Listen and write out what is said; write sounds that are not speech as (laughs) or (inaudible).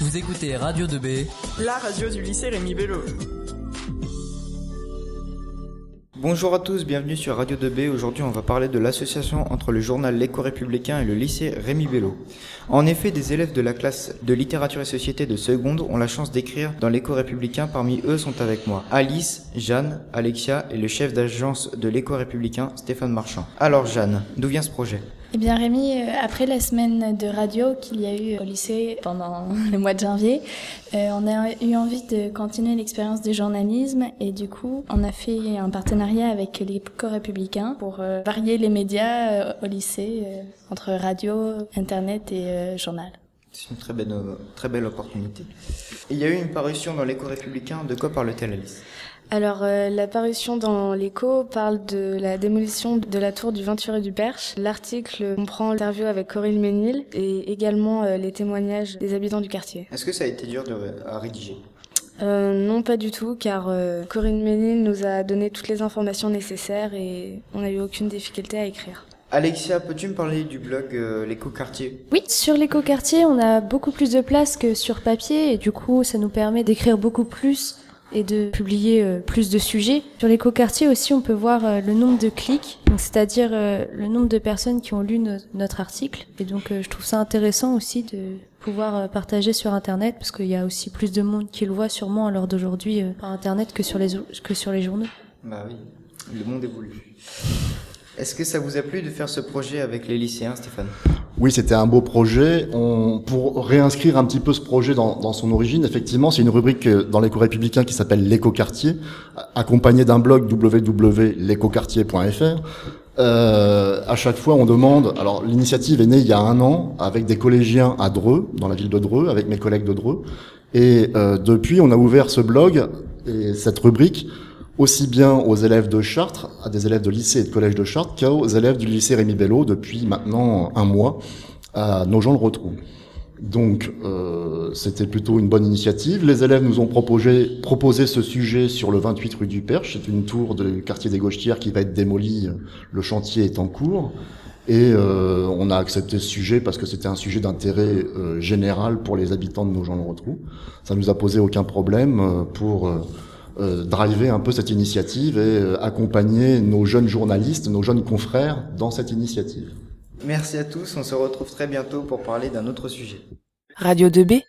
Vous écoutez Radio 2B, la radio du lycée Rémi Bello. Bonjour à tous, bienvenue sur Radio 2B. Aujourd'hui, on va parler de l'association entre le journal L'Écho républicain et le lycée Rémi Bello. En effet, des élèves de la classe de littérature et société de seconde ont la chance d'écrire dans l'Écho républicain. Parmi eux sont avec moi Alice, Jeanne, Alexia et le chef d'agence de l'Écho républicain, Stéphane Marchand. Alors Jeanne, d'où vient ce projet? Eh bien Rémi, euh, après la semaine de radio qu'il y a eu au lycée pendant (laughs) le mois de janvier, euh, on a eu envie de continuer l'expérience du journalisme et du coup on a fait un partenariat avec les co-républicains pour euh, varier les médias au lycée entre radio, internet et journal. C'est une très belle, très belle opportunité. Il y a eu une parution dans l'écho républicain. De quoi parle-t-elle, Alice? Alors, euh, la parution dans l'écho parle de la démolition de la tour du 28 rue du Perche. L'article comprend l'interview avec Corinne Ménil et également euh, les témoignages des habitants du quartier. Est-ce que ça a été dur de, à rédiger? Euh, non, pas du tout, car euh, Corinne Ménil nous a donné toutes les informations nécessaires et on n'a eu aucune difficulté à écrire. Alexia, peux-tu me parler du blog euh, L'éco-quartier Oui, sur l'éco-quartier, on a beaucoup plus de place que sur papier et du coup, ça nous permet d'écrire beaucoup plus et de publier euh, plus de sujets. Sur l'éco-quartier aussi, on peut voir euh, le nombre de clics, c'est-à-dire euh, le nombre de personnes qui ont lu notre article. Et donc, je trouve ça intéressant aussi de pouvoir partager sur Internet, parce qu'il y a aussi plus de monde qui le voit sûrement à l'heure d'aujourd'hui par Internet que sur les que sur les journaux. Bah oui, le monde évolue. Est-ce que ça vous a plu de faire ce projet avec les lycéens, Stéphane? Oui, c'était un beau projet. Pour réinscrire un petit peu ce projet dans, son origine, effectivement, c'est une rubrique dans l'éco républicain qui s'appelle l'éco-quartier, accompagnée d'un blog www.l'écoquartier.fr. Euh, à chaque fois, on demande. Alors, l'initiative est née il y a un an avec des collégiens à Dreux, dans la ville de Dreux, avec mes collègues de Dreux. Et euh, depuis, on a ouvert ce blog et cette rubrique aussi bien aux élèves de Chartres, à des élèves de lycée et de collège de Chartres, qu'aux élèves du lycée Rémi Bello depuis maintenant un mois à nos gens le retrouvent. Donc euh, c'était plutôt une bonne initiative. Les élèves nous ont proposé, proposé ce sujet sur le 28 rue du Perche. C'est une tour du quartier des Gauchetières qui va être démolie. Le chantier est en cours. Et euh, on a accepté ce sujet parce que c'était un sujet d'intérêt euh, général pour les habitants de nos gens le retrouvent. Ça nous a posé aucun problème euh, pour euh, euh, driver un peu cette initiative et euh, accompagner nos jeunes journalistes, nos jeunes confrères dans cette initiative. Merci à tous, on se retrouve très bientôt pour parler d'un autre sujet. Radio 2B